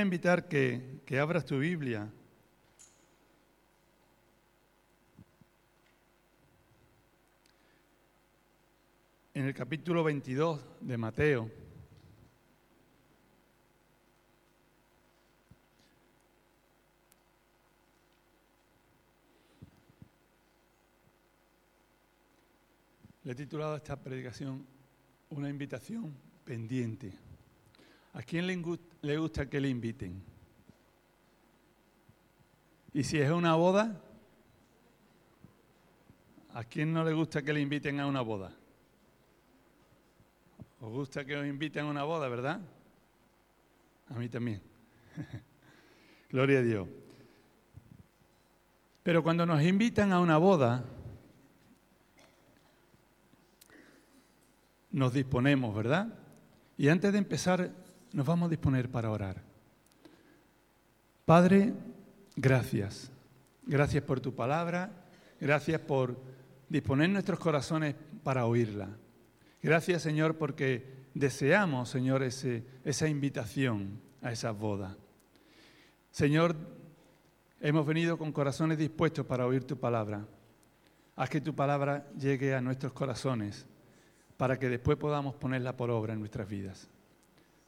a invitar que, que abras tu Biblia. En el capítulo 22 de Mateo. Le he titulado esta predicación Una invitación pendiente. ¿A quién le gusta que le inviten? ¿Y si es una boda? ¿A quién no le gusta que le inviten a una boda? ¿Os gusta que os inviten a una boda, verdad? A mí también. Gloria a Dios. Pero cuando nos invitan a una boda, nos disponemos, ¿verdad? Y antes de empezar, nos vamos a disponer para orar. Padre, gracias. Gracias por tu palabra. Gracias por disponer nuestros corazones para oírla. Gracias, Señor, porque deseamos, Señor, ese, esa invitación a esa boda. Señor, hemos venido con corazones dispuestos para oír tu palabra. Haz que tu palabra llegue a nuestros corazones para que después podamos ponerla por obra en nuestras vidas.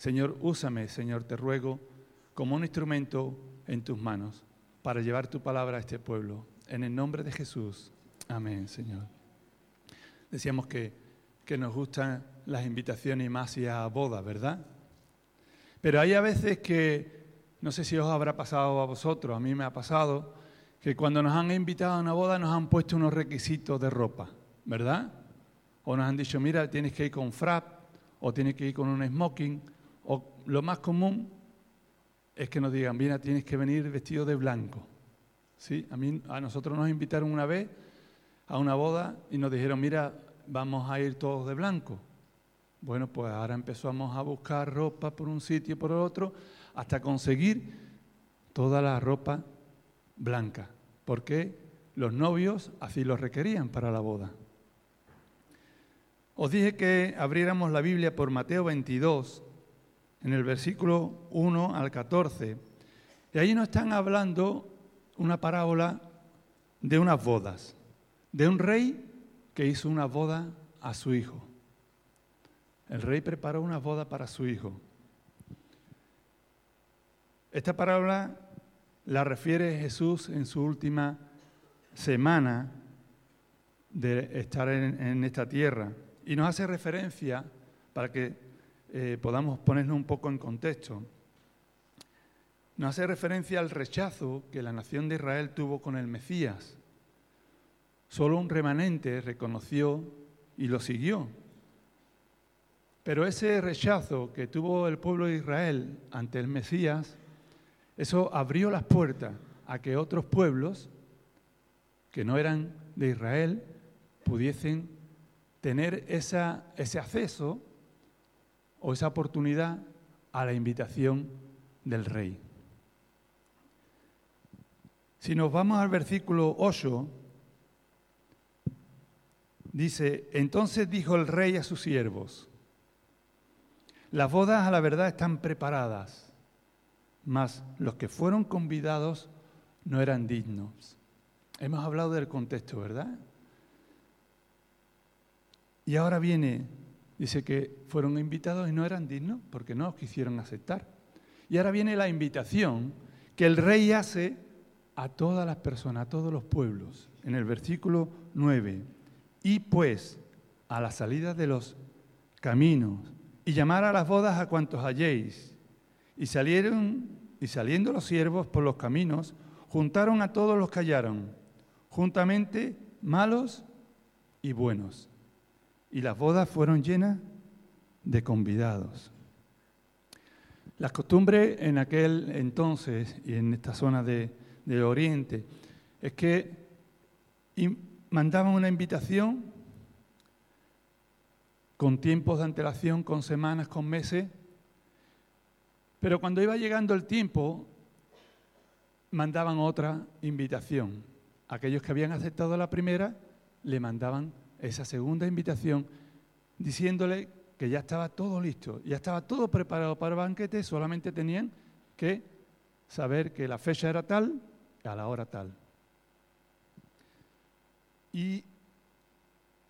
Señor, úsame, Señor, te ruego, como un instrumento en tus manos para llevar tu palabra a este pueblo. En el nombre de Jesús. Amén, Señor. Decíamos que, que nos gustan las invitaciones y más hacia boda, ¿verdad? Pero hay a veces que, no sé si os habrá pasado a vosotros, a mí me ha pasado, que cuando nos han invitado a una boda nos han puesto unos requisitos de ropa, ¿verdad? o nos han dicho, mira, tienes que ir con frap, o tienes que ir con un smoking, o lo más común es que nos digan, mira, tienes que venir vestido de blanco. ¿Sí? A, mí, a nosotros nos invitaron una vez a una boda y nos dijeron, mira, vamos a ir todos de blanco. Bueno, pues ahora empezamos a buscar ropa por un sitio y por otro hasta conseguir toda la ropa blanca, porque los novios así lo requerían para la boda. Os dije que abriéramos la Biblia por Mateo 22, en el versículo 1 al 14, y ahí nos están hablando una parábola de unas bodas, de un rey que hizo una boda a su hijo. El rey preparó una boda para su hijo. Esta parábola la refiere Jesús en su última semana de estar en, en esta tierra. Y nos hace referencia, para que eh, podamos ponernos un poco en contexto, nos hace referencia al rechazo que la nación de Israel tuvo con el Mesías. Solo un remanente reconoció y lo siguió. Pero ese rechazo que tuvo el pueblo de Israel ante el Mesías, eso abrió las puertas a que otros pueblos que no eran de Israel pudiesen tener ese acceso o esa oportunidad a la invitación del rey. Si nos vamos al versículo 8, dice, entonces dijo el rey a sus siervos, las bodas a la verdad están preparadas, mas los que fueron convidados no eran dignos. Hemos hablado del contexto, ¿verdad? Y ahora viene, dice que fueron invitados y no eran dignos porque no quisieron aceptar. Y ahora viene la invitación que el rey hace a todas las personas, a todos los pueblos. En el versículo 9, y pues a la salida de los caminos y llamar a las bodas a cuantos halléis. Y salieron, y saliendo los siervos por los caminos, juntaron a todos los que hallaron, juntamente malos y buenos y las bodas fueron llenas de convidados. Las costumbres en aquel entonces y en esta zona de, del Oriente es que mandaban una invitación con tiempos de antelación, con semanas, con meses, pero cuando iba llegando el tiempo, mandaban otra invitación. Aquellos que habían aceptado la primera, le mandaban esa segunda invitación diciéndole que ya estaba todo listo, ya estaba todo preparado para el banquete, solamente tenían que saber que la fecha era tal a la hora tal. Y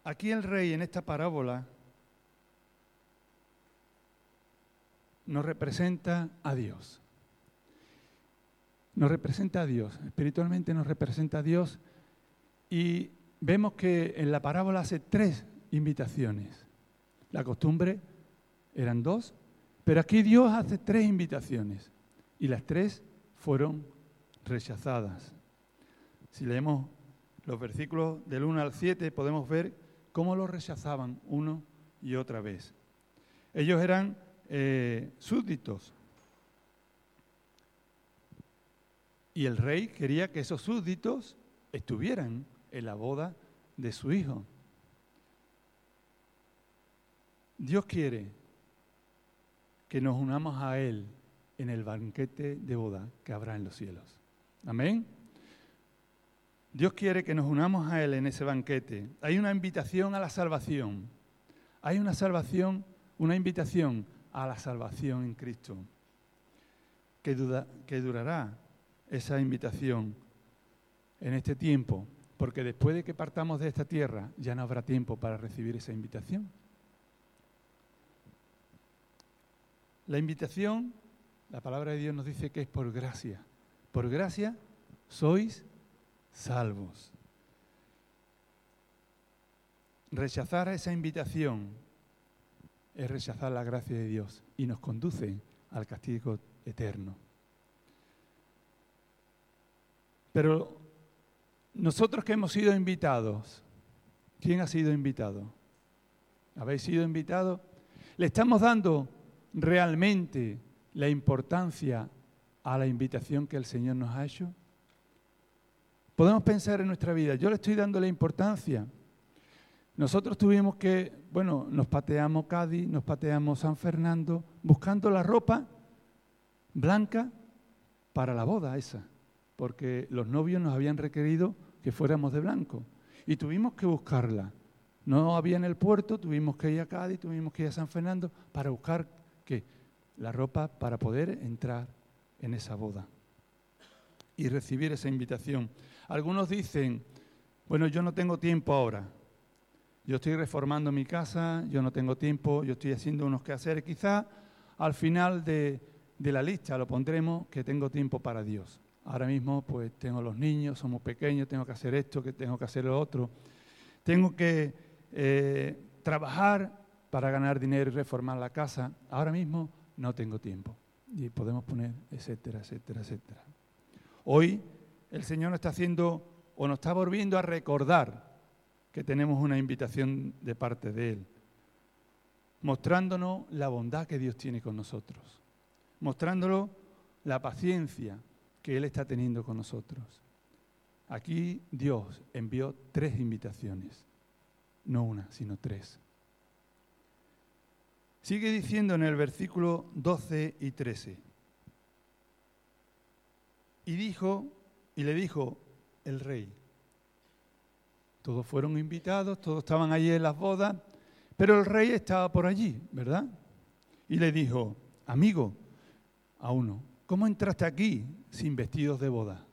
aquí el rey en esta parábola nos representa a Dios. Nos representa a Dios, espiritualmente nos representa a Dios y vemos que en la parábola hace tres invitaciones. La costumbre eran dos, pero aquí Dios hace tres invitaciones y las tres fueron rechazadas. Si leemos los versículos del 1 al 7 podemos ver cómo lo rechazaban uno y otra vez. Ellos eran eh, súbditos y el rey quería que esos súbditos estuvieran en la boda de su hijo. Dios quiere que nos unamos a Él en el banquete de boda que habrá en los cielos. Amén. Dios quiere que nos unamos a Él en ese banquete. Hay una invitación a la salvación. Hay una salvación, una invitación a la salvación en Cristo. Que, que durará esa invitación en este tiempo, porque después de que partamos de esta tierra ya no habrá tiempo para recibir esa invitación. La invitación, la palabra de Dios nos dice que es por gracia. Por gracia sois salvos. Rechazar esa invitación es rechazar la gracia de Dios y nos conduce al castigo eterno. Pero nosotros que hemos sido invitados, ¿quién ha sido invitado? ¿Habéis sido invitados? Le estamos dando realmente la importancia a la invitación que el Señor nos ha hecho? Podemos pensar en nuestra vida, yo le estoy dando la importancia. Nosotros tuvimos que, bueno, nos pateamos Cádiz, nos pateamos San Fernando, buscando la ropa blanca para la boda esa, porque los novios nos habían requerido que fuéramos de blanco y tuvimos que buscarla. No había en el puerto, tuvimos que ir a Cádiz, tuvimos que ir a San Fernando para buscar la ropa para poder entrar en esa boda y recibir esa invitación. Algunos dicen, bueno, yo no tengo tiempo ahora. Yo estoy reformando mi casa, yo no tengo tiempo, yo estoy haciendo unos quehaceres. Quizá al final de, de la lista lo pondremos que tengo tiempo para Dios. Ahora mismo pues tengo los niños, somos pequeños, tengo que hacer esto, que tengo que hacer lo otro. Tengo que eh, trabajar para ganar dinero y reformar la casa. Ahora mismo no tengo tiempo. Y podemos poner etcétera, etcétera, etcétera. Hoy el Señor nos está haciendo o nos está volviendo a recordar que tenemos una invitación de parte de Él, mostrándonos la bondad que Dios tiene con nosotros, mostrándonos la paciencia que Él está teniendo con nosotros. Aquí Dios envió tres invitaciones, no una, sino tres. Sigue diciendo en el versículo 12 y 13. Y dijo, y le dijo el rey, todos fueron invitados, todos estaban allí en las bodas, pero el rey estaba por allí, ¿verdad? Y le dijo, amigo, a uno, ¿cómo entraste aquí sin vestidos de boda?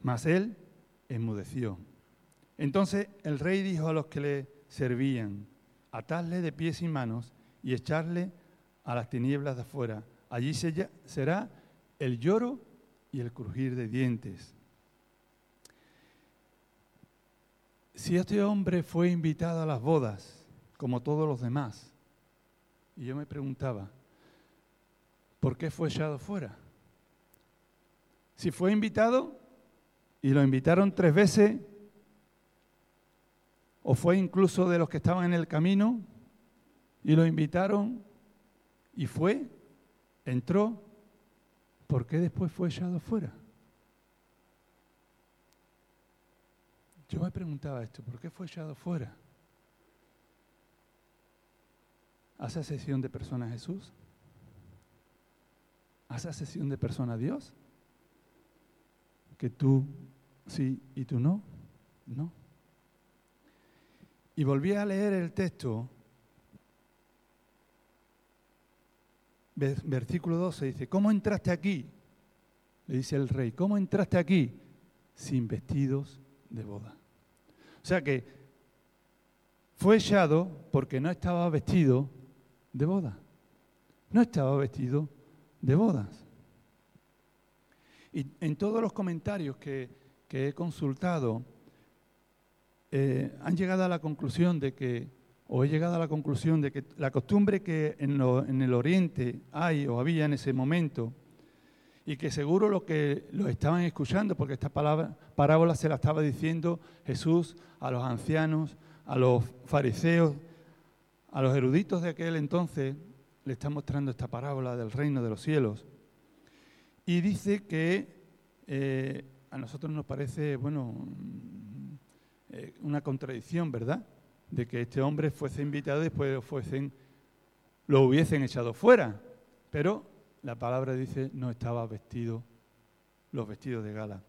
Mas él enmudeció. Entonces el rey dijo a los que le servían, atarle de pies y manos y echarle a las tinieblas de afuera. Allí será el lloro y el crujir de dientes. Si este hombre fue invitado a las bodas, como todos los demás, y yo me preguntaba, ¿por qué fue echado fuera? Si fue invitado y lo invitaron tres veces, o fue incluso de los que estaban en el camino y lo invitaron y fue, entró, ¿por qué después fue echado fuera? Yo me preguntaba esto, ¿por qué fue echado fuera? ¿Hace sesión de persona a Jesús? ¿Hace sesión de persona a Dios? ¿Que tú sí y tú no? No. Y volví a leer el texto versículo 12 dice, ¿cómo entraste aquí? Le dice el rey, ¿cómo entraste aquí sin vestidos de boda? O sea que fue echado porque no estaba vestido de boda. No estaba vestido de bodas. Y en todos los comentarios que, he consultado, eh, han llegado a la conclusión de que, o he llegado a la conclusión de que la costumbre que en, el Oriente hay o había en ese momento, y que seguro lo que lo estaban escuchando, porque esta parábola se la estaba diciendo Jesús a los ancianos, a los fariseos, a los eruditos de aquel entonces, le está mostrando esta parábola del reino de los cielos. Y dice que eh, a nosotros nos parece, bueno, eh, una contradicción, ¿verdad? De que este hombre fuese invitado y después fuesen, lo hubiesen echado fuera. Pero la palabra dice, no estaba vestido los vestidos de gala.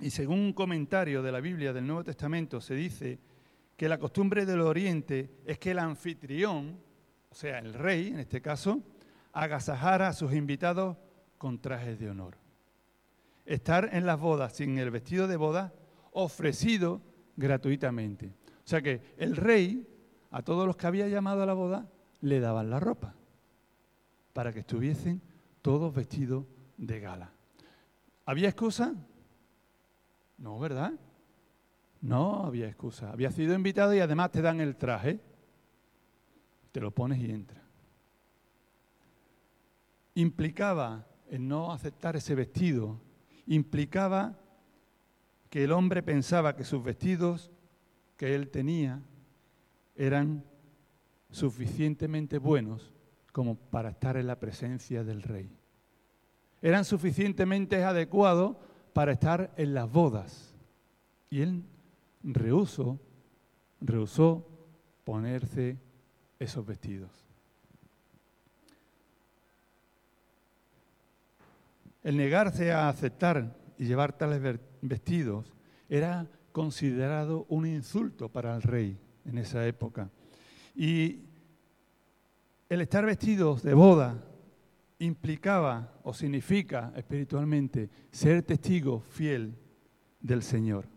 Y según un comentario de la Biblia del Nuevo Testamento, se dice que la costumbre del Oriente es que el anfitrión, o sea, el rey en este caso, agasajara a sus invitados con trajes de honor. Estar en las bodas sin el vestido de boda ofrecido gratuitamente. O sea que el rey, a todos los que había llamado a la boda, le daban la ropa para que estuviesen todos vestidos de gala. ¿Había excusa? No, ¿verdad? No había excusa. Había sido invitado y además te dan el traje. Te lo pones y entra. Implicaba el no aceptar ese vestido implicaba que el hombre pensaba que sus vestidos que él tenía eran suficientemente buenos como para estar en la presencia del rey. Eran suficientemente adecuados para estar en las bodas. Y él rehusó, rehusó ponerse esos vestidos. El negarse a aceptar y llevar tales vestidos era considerado un insulto para el rey en esa época. Y el estar vestidos de boda implicaba o significa espiritualmente ser testigo fiel del Señor.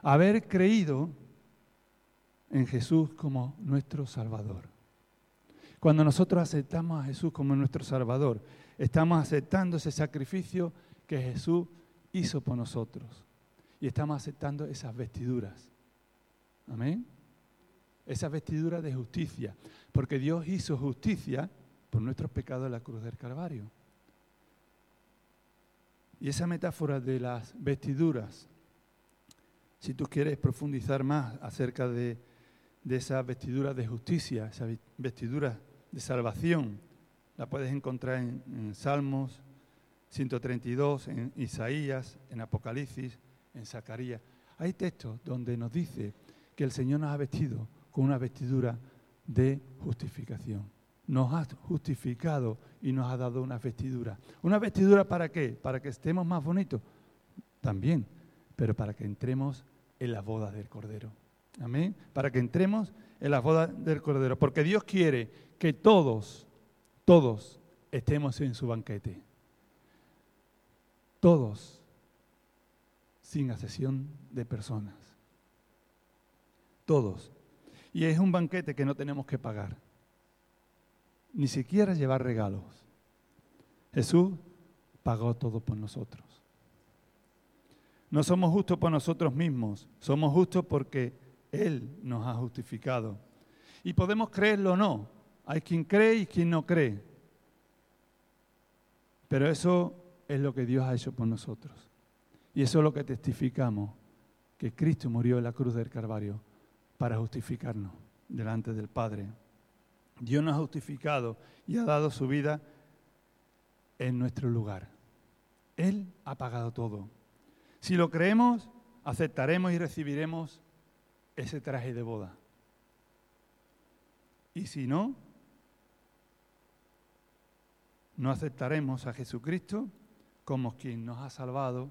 Haber creído en Jesús como nuestro Salvador. Cuando nosotros aceptamos a Jesús como nuestro Salvador, Estamos aceptando ese sacrificio que Jesús hizo por nosotros. Y estamos aceptando esas vestiduras. Amén. Esas vestiduras de justicia. Porque Dios hizo justicia por nuestros pecados en la cruz del Calvario. Y esa metáfora de las vestiduras, si tú quieres profundizar más acerca de, de esas vestiduras de justicia, esas vestiduras de salvación, la puedes encontrar en, Salmos 132, en Isaías, en Apocalipsis, en Zacarías. Hay textos donde nos dice que el Señor nos ha vestido con una vestidura de justificación. Nos ha justificado y nos ha dado una vestidura. ¿Una vestidura para qué? ¿Para que estemos más bonitos? También, pero para que entremos en las bodas del Cordero. Amén. Para que entremos en las bodas del Cordero. Porque Dios quiere que todos todos estemos en su banquete. Todos, sin excepción de personas. Todos. Y es un banquete que no tenemos que pagar. Ni siquiera llevar regalos. Jesús pagó todo por nosotros. No somos justos por nosotros mismos, somos justos porque Él nos ha justificado. Y podemos creerlo o no, hay quien cree y quien no cree. Pero eso es lo que Dios ha hecho por nosotros. Y eso es lo que testificamos, que Cristo murió en la cruz del Calvario para justificarnos delante del Padre. Dios nos ha justificado y ha dado su vida en nuestro lugar. Él ha pagado todo. Si lo creemos, aceptaremos y recibiremos ese traje de boda. Y si no, no aceptaremos a Jesucristo como quien nos ha salvado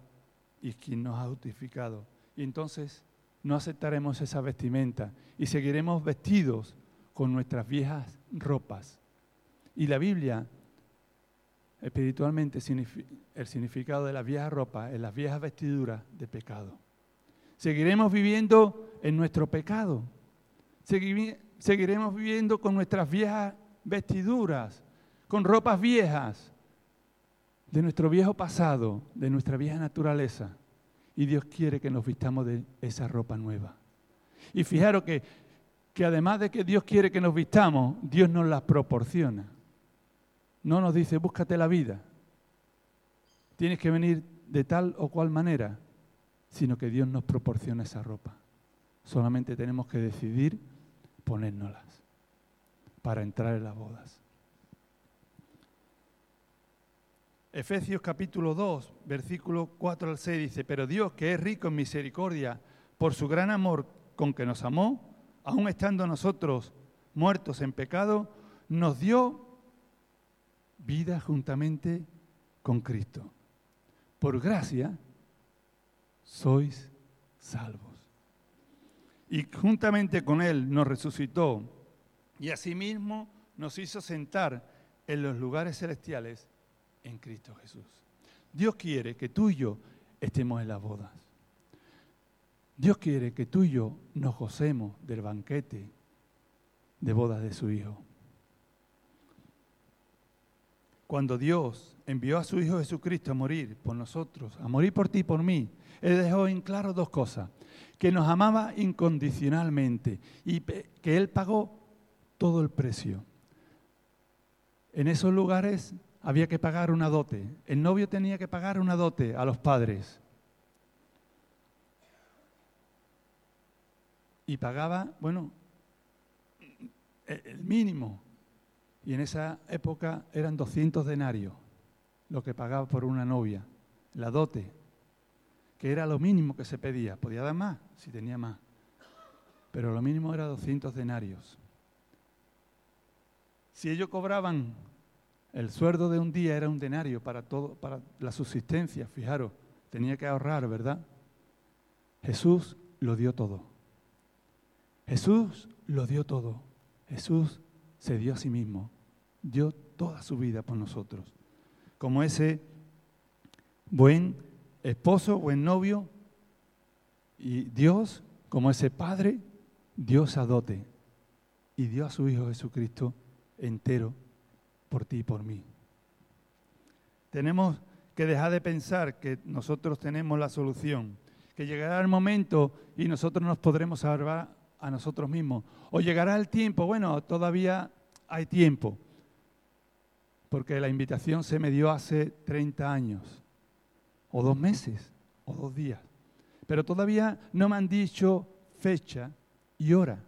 y quien nos ha justificado. Y entonces no aceptaremos esa vestimenta y seguiremos vestidos con nuestras viejas ropas. Y la Biblia espiritualmente el significado de la vieja ropa, en las viejas vestiduras de pecado. Seguiremos viviendo en nuestro pecado. Seguiremos viviendo con nuestras viejas vestiduras, con ropas viejas de nuestro viejo pasado, de nuestra vieja naturaleza. Y Dios quiere que nos vistamos de esa ropa nueva. Y fijaros que, que además de que Dios quiere que nos vistamos, Dios nos las proporciona. No nos dice, búscate la vida. Tienes que venir de tal o cual manera, sino que Dios nos proporciona esa ropa. Solamente tenemos que decidir ponérnoslas para entrar en las bodas. Efesios capítulo 2, versículo 4 al 6 dice, pero Dios que es rico en misericordia, por su gran amor con que nos amó, aun estando nosotros muertos en pecado, nos dio vida juntamente con Cristo. Por gracia sois salvos. Y juntamente con Él nos resucitó y asimismo nos hizo sentar en los lugares celestiales en Cristo Jesús. Dios quiere que tú y yo estemos en las bodas. Dios quiere que tú y yo nos gocemos del banquete de bodas de su Hijo. Cuando Dios envió a su Hijo Jesucristo a morir por nosotros, a morir por ti y por mí, Él dejó en claro dos cosas. Que nos amaba incondicionalmente y que Él pagó todo el precio. En esos lugares había que pagar una dote. El novio tenía que pagar una dote a los padres. Y pagaba, bueno, el mínimo. Y en esa época eran 200 denarios lo que pagaba por una novia, la dote, que era lo mínimo que se pedía. Podía dar más si tenía más, pero lo mínimo era 200 denarios. Si ellos cobraban el sueldo de un día era un denario para todo, para la subsistencia, fijaros, tenía que ahorrar, ¿verdad? Jesús lo dio todo. Jesús lo dio todo. Jesús se dio a sí mismo, dio toda su vida por nosotros. Como ese buen esposo, buen novio, y Dios, como ese padre, Dios adote y dio a su Hijo Jesucristo entero por ti y por mí. Tenemos que dejar de pensar que nosotros tenemos la solución, que llegará el momento y nosotros nos podremos salvar a nosotros mismos. O llegará el tiempo, bueno, todavía hay tiempo, porque la invitación se me dio hace 30 años, o dos meses, o dos días, pero todavía no me han dicho fecha y hora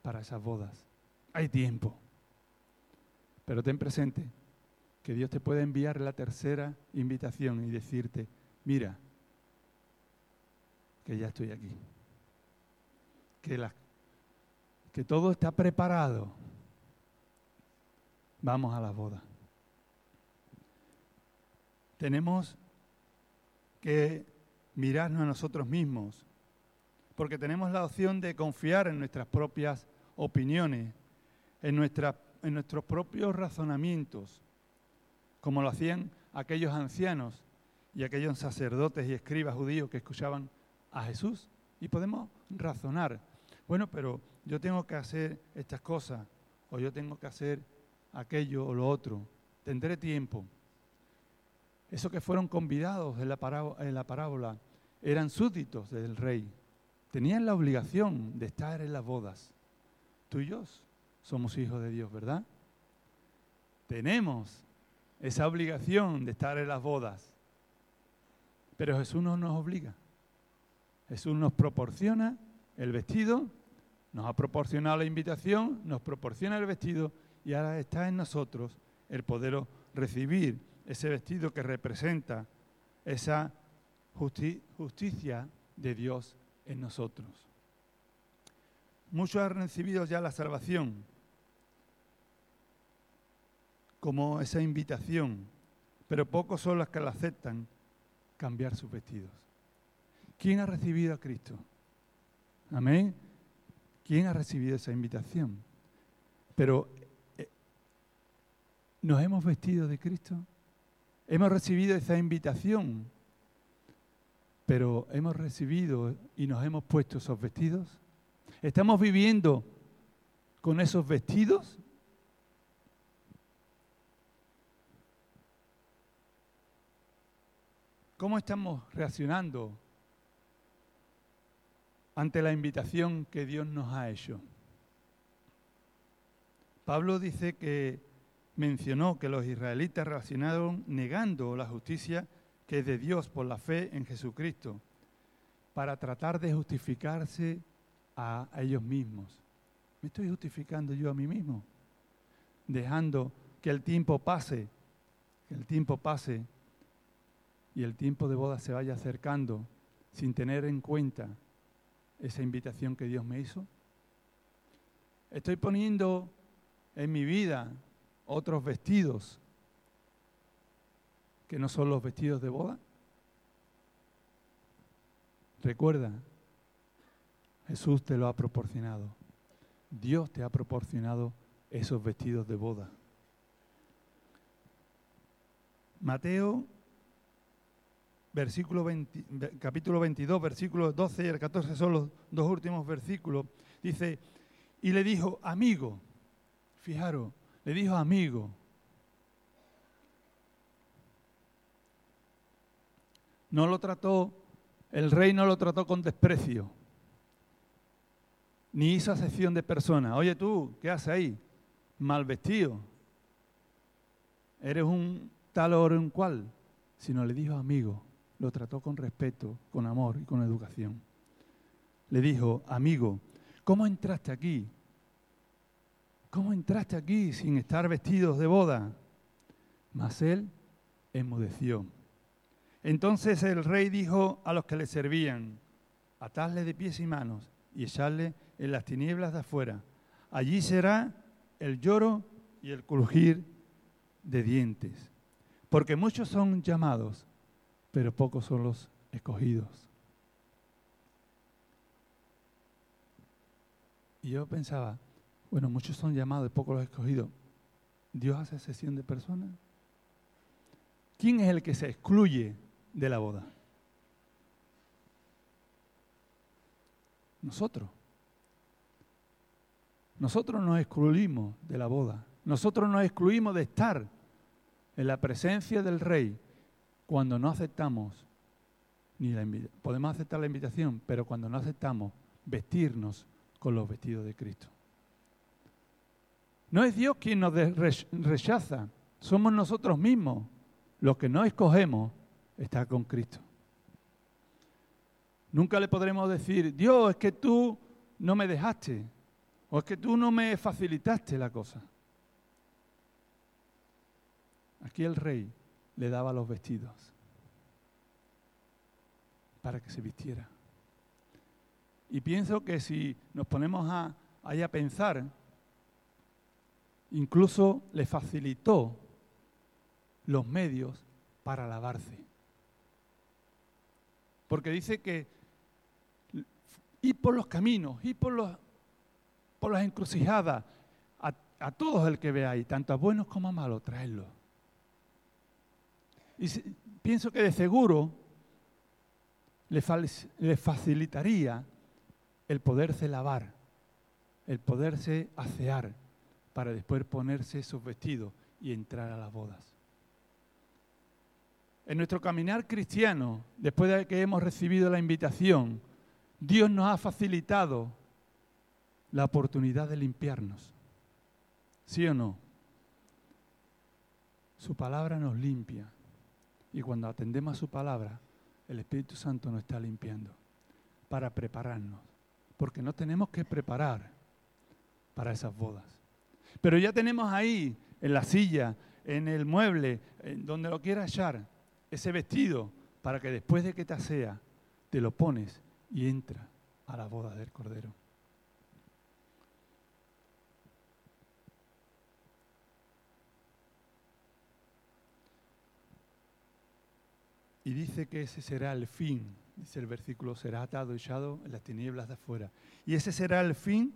para esas bodas. Hay tiempo. Pero ten presente que Dios te puede enviar la tercera invitación y decirte, mira, que ya estoy aquí. Que, que todo está preparado. Vamos a la boda. Tenemos que mirarnos a nosotros mismos, porque tenemos la opción de confiar en nuestras propias opiniones, en nuestras en nuestros propios razonamientos, como lo hacían aquellos ancianos y aquellos sacerdotes y escribas judíos que escuchaban a Jesús. Y podemos razonar, bueno, pero yo tengo que hacer estas cosas, o yo tengo que hacer aquello o lo otro, tendré tiempo. Esos que fueron convidados en la, parábola, en la parábola eran súbditos del rey, tenían la obligación de estar en las bodas. Tú y yo somos hijos de Dios, ¿verdad? Tenemos esa obligación de estar en las bodas. Pero Jesús no nos obliga. Jesús nos proporciona el vestido, nos ha proporcionado la invitación, nos proporciona el vestido y ahora está en nosotros el poder recibir ese vestido que representa esa justicia de Dios en nosotros. Muchos han recibido ya la salvación, como esa invitación, pero pocos son los que la aceptan cambiar sus vestidos. ¿Quién ha recibido a Cristo? Amén. ¿Quién ha recibido esa invitación? Pero eh, ¿Nos hemos vestido de Cristo? Hemos recibido esa invitación, pero hemos recibido y nos hemos puesto esos vestidos. ¿Estamos viviendo con esos vestidos? ¿Cómo estamos reaccionando ante la invitación que Dios nos ha hecho? Pablo dice que mencionó que los israelitas reaccionaron negando la justicia que es de Dios por la fe en Jesucristo, para tratar de justificarse a ellos mismos. ¿Me estoy justificando yo a mí mismo? Dejando que el tiempo pase, que el tiempo pase y el tiempo de boda se vaya acercando sin tener en cuenta esa invitación que Dios me hizo. Estoy poniendo en mi vida otros vestidos que no son los vestidos de boda. Recuerda, Jesús te lo ha proporcionado. Dios te ha proporcionado esos vestidos de boda. Mateo capítulo 22, versículos 12 y el 14 son los dos últimos versículos. Dice, y le dijo, amigo, fijaros, le dijo amigo. No lo trató, el rey no lo trató con desprecio, ni hizo acepción de persona. Oye tú, ¿qué haces ahí? Mal vestido. Eres un tal o un cual. Sino le dijo amigo lo trató con respeto, con amor y con educación. Le dijo, amigo, ¿cómo entraste aquí? ¿Cómo entraste aquí sin estar vestidos de boda? Mas él enmudeció. Entonces el rey dijo a los que le servían, atadle de pies y manos y echarle en las tinieblas de afuera. Allí será el lloro y el crujir de dientes. Porque muchos son llamados, pero pocos son los escogidos. Y yo pensaba, bueno, muchos son llamados, pocos los escogidos. ¿Dios hace sesión de personas? ¿Quién es el que se excluye de la boda? Nosotros. Nosotros nos excluimos de la boda. Nosotros nos excluimos de estar en la presencia del rey cuando no aceptamos, ni la podemos aceptar la invitación, pero cuando no aceptamos vestirnos con los vestidos de Cristo. No es Dios quien nos rechaza, somos nosotros mismos. Los que no escogemos estar con Cristo. Nunca le podremos decir, Dios, es que tú no me dejaste, o es que tú no me facilitaste la cosa. Aquí el rey le daba los vestidos para que se vistiera. Y pienso que si nos ponemos a, ahí a pensar, incluso le facilitó los medios para lavarse. Porque dice que ir por los caminos, ir por, los, por las encrucijadas, a, todos el que veáis, tanto a buenos como a malos, traerlos. Y pienso que de seguro le, facilitaría el poderse lavar, el poderse asear, para después ponerse esos vestidos y entrar a las bodas. En nuestro caminar cristiano, después de que hemos recibido la invitación, Dios nos ha facilitado la oportunidad de limpiarnos. ¿Sí o no? Su palabra nos limpia. Y cuando atendemos a su palabra, el Espíritu Santo nos está limpiando para prepararnos. Porque no tenemos que preparar para esas bodas. Pero ya tenemos ahí, en la silla, en el mueble, en donde lo quieras echar, ese vestido para que después de que te asea, te lo pones y entra a la boda del Cordero. Y dice que ese será el fin, dice el versículo, será atado y echado en las tinieblas de afuera. Y ese será el fin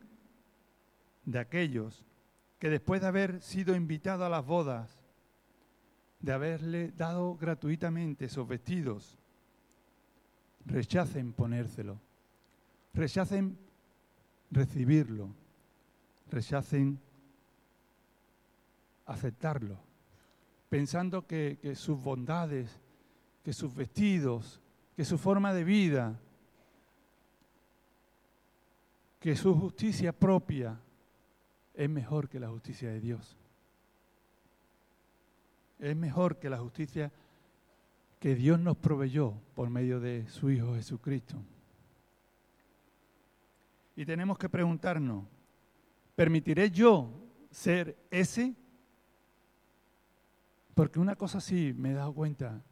de aquellos que después de haber sido invitados a las bodas de haberle dado gratuitamente esos vestidos, rechacen ponérselo, rechacen recibirlo, rechacen aceptarlo, pensando que, que sus bondades, que sus vestidos, que su forma de vida, que su justicia propia es mejor que la justicia de Dios. Es mejor que la justicia que Dios nos proveyó por medio de su Hijo Jesucristo. Y tenemos que preguntarnos, ¿permitiré yo ser ese? Porque una cosa sí me he dado cuenta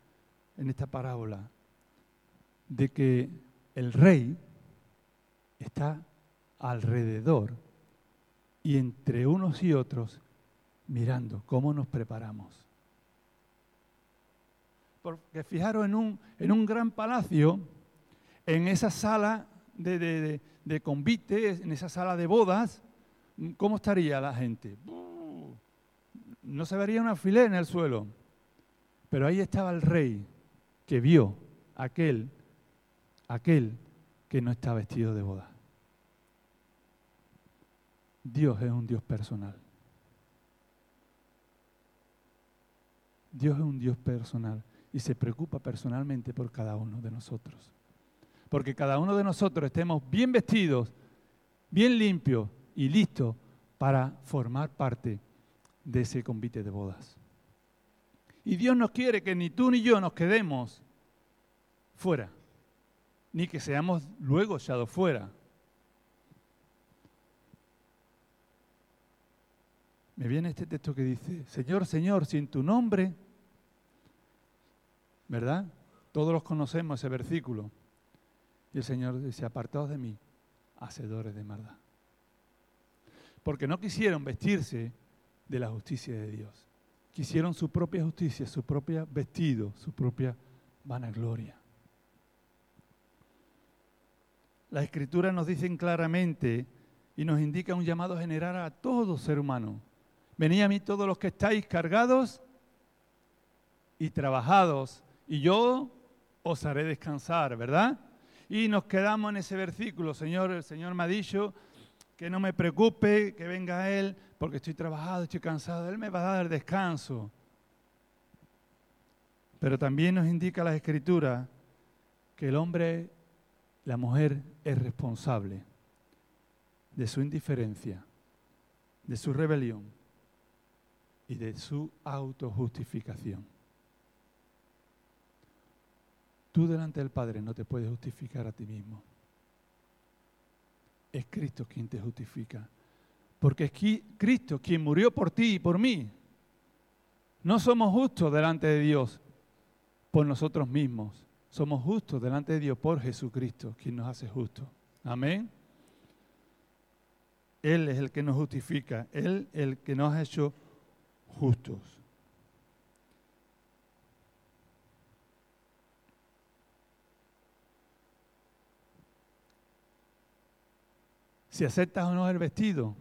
en esta parábola, de que el rey está alrededor y entre unos y otros mirando cómo nos preparamos. Porque fijaros en un, en un gran palacio, en esa sala de, de, convite, en esa sala de bodas, ¿cómo estaría la gente? No se vería una filé en el suelo. Pero ahí estaba el rey que vio aquel, aquel que no está vestido de boda. Dios es un Dios personal. Dios es un Dios personal y se preocupa personalmente por cada uno de nosotros. Porque cada uno de nosotros estemos bien vestidos, bien limpios y listos para formar parte de ese convite de bodas. Y Dios nos quiere que ni tú ni yo nos quedemos fuera, ni que seamos luego echados fuera. me viene este texto que dice, Señor, Señor, sin tu nombre, ¿verdad? Todos los conocemos ese versículo. Y el Señor dice, apartados de mí, hacedores de maldad. Porque no quisieron vestirse de la justicia de Dios. Quisieron su propia justicia, su propio vestido, su propia vanagloria. La Escritura nos dicen claramente y nos indica un llamado general a todo ser humano Venid a mí todos los que estáis cargados y trabajados, y yo os haré descansar, ¿verdad? Y nos quedamos en ese versículo, Señor, el Señor me ha dicho que no me preocupe, que venga Él, porque estoy trabajado, estoy cansado, Él me va a dar descanso. Pero también nos indica la Escritura que el hombre, la mujer, es responsable de su indiferencia, de su rebelión, y de su autojustificación. Tú delante del Padre no te puedes justificar a ti mismo. Es Cristo quien te justifica. Porque es Cristo quien murió por ti y por mí. No somos justos delante de Dios por nosotros mismos. Somos justos delante de Dios por Jesucristo, quien nos hace justos. Amén. Él es el que nos justifica. Él el que nos ha hecho justos. Si aceptas o no el vestido,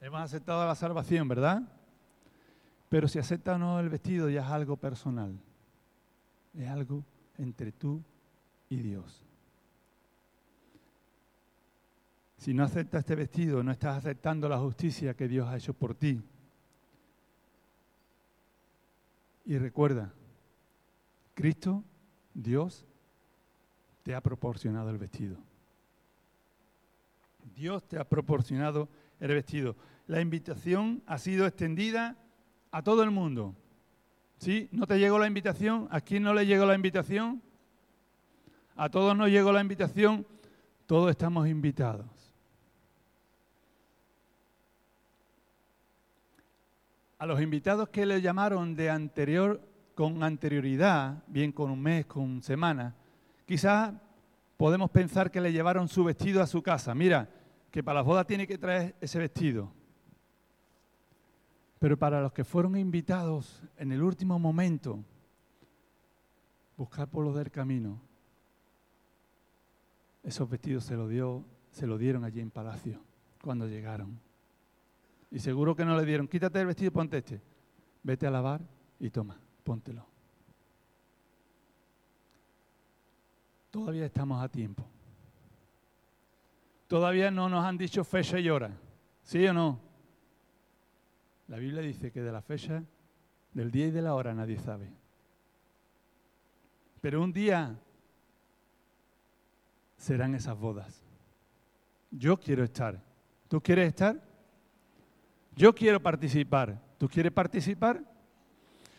hemos aceptado la salvación, ¿verdad? Pero si aceptas o no el vestido ya es algo personal, es algo entre tú y Dios. Si no aceptas este vestido, no estás aceptando la justicia que Dios ha hecho por ti. Y recuerda, Cristo, Dios, te ha proporcionado el vestido. Dios te ha proporcionado el vestido. La invitación ha sido extendida a todo el mundo. ¿Sí? ¿No te llegó la invitación? ¿A quién no le llegó la invitación? A todos nos llegó la invitación. Todos estamos invitados. a los invitados que le llamaron de anterior, con anterioridad, bien con un mes, con semana, quizás podemos pensar que le llevaron su vestido a su casa. Mira, que para las bodas tiene que traer ese vestido. Pero para los que fueron invitados en el último momento, buscar por los del camino, esos vestidos se los dio, se lo dieron allí en palacio cuando llegaron. Y seguro que no le dieron, quítate el vestido y ponte este. Vete a lavar y toma, póntelo. Todavía estamos a tiempo. Todavía no nos han dicho fecha y hora. ¿Sí o no? La Biblia dice que de la fecha, del día y de la hora nadie sabe. Pero un día serán esas bodas. Yo quiero estar. ¿Tú quieres estar? Yo quiero participar. ¿Tú quieres participar?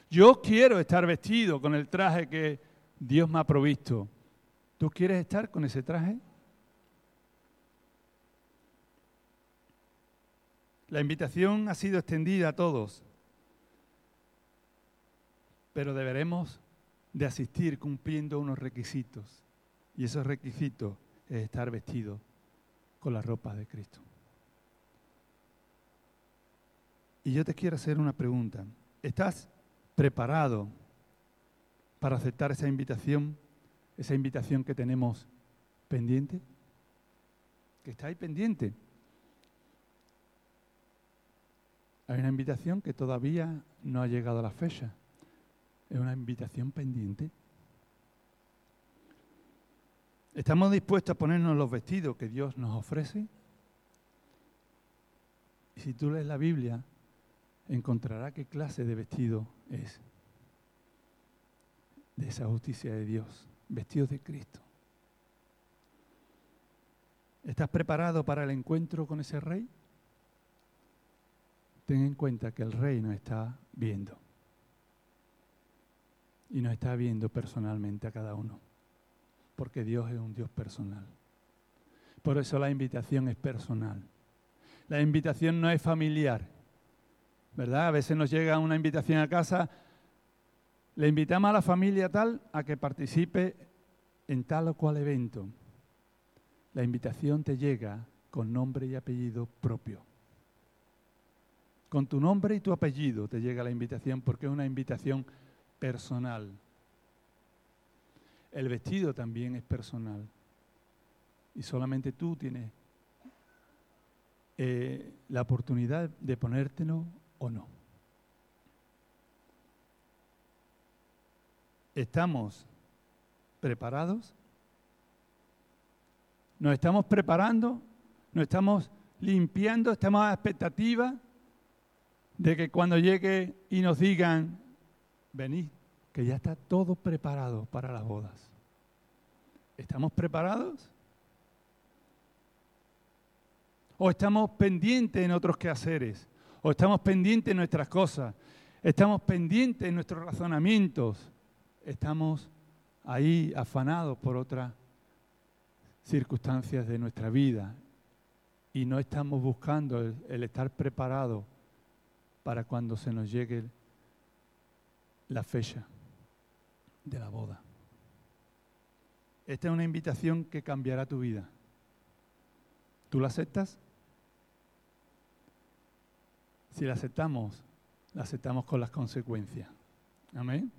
Yo quiero estar vestido con el traje que Dios me ha provisto. ¿Tú quieres estar con ese traje? La invitación ha sido extendida a todos, pero deberemos de asistir cumpliendo unos requisitos. Y esos requisitos es estar vestido con la ropa de Cristo. Y yo te quiero hacer una pregunta. ¿Estás preparado para aceptar esa invitación, esa invitación que tenemos pendiente? Que está ahí pendiente. Hay una invitación que todavía no ha llegado a la fecha. Es una invitación pendiente. ¿Estamos dispuestos a ponernos los vestidos que Dios nos ofrece? Y si tú lees la Biblia, encontrará qué clase de vestido es. De esa justicia de Dios, vestido de Cristo. ¿Estás preparado para el encuentro con ese rey? Ten en cuenta que el rey nos está viendo. Y nos está viendo personalmente a cada uno. Porque Dios es un Dios personal. Por eso la invitación es personal. La invitación no es familiar ¿verdad? A veces nos llega una invitación a casa, le invitamos a la familia tal a que participe en tal o cual evento. La invitación te llega con nombre y apellido propio. Con tu nombre y tu apellido te llega la invitación porque es una invitación personal. El vestido también es personal. Y solamente tú tienes eh, la oportunidad de ponértelo o no? ¿Estamos preparados? ¿Nos estamos preparando? ¿Nos estamos limpiando? ¿Estamos a expectativa de que cuando llegue y nos digan, venid, que ya está todo preparado para las bodas? ¿Estamos preparados? ¿O estamos pendientes en otros quehaceres? o estamos pendientes de nuestras cosas, estamos pendientes de nuestros razonamientos, estamos ahí afanados por otras circunstancias de nuestra vida y no estamos buscando el, estar preparados para cuando se nos llegue la fecha de la boda. Esta es una invitación que cambiará tu vida. ¿Tú la aceptas? Si la aceptamos, la aceptamos con las consecuencias. Amén.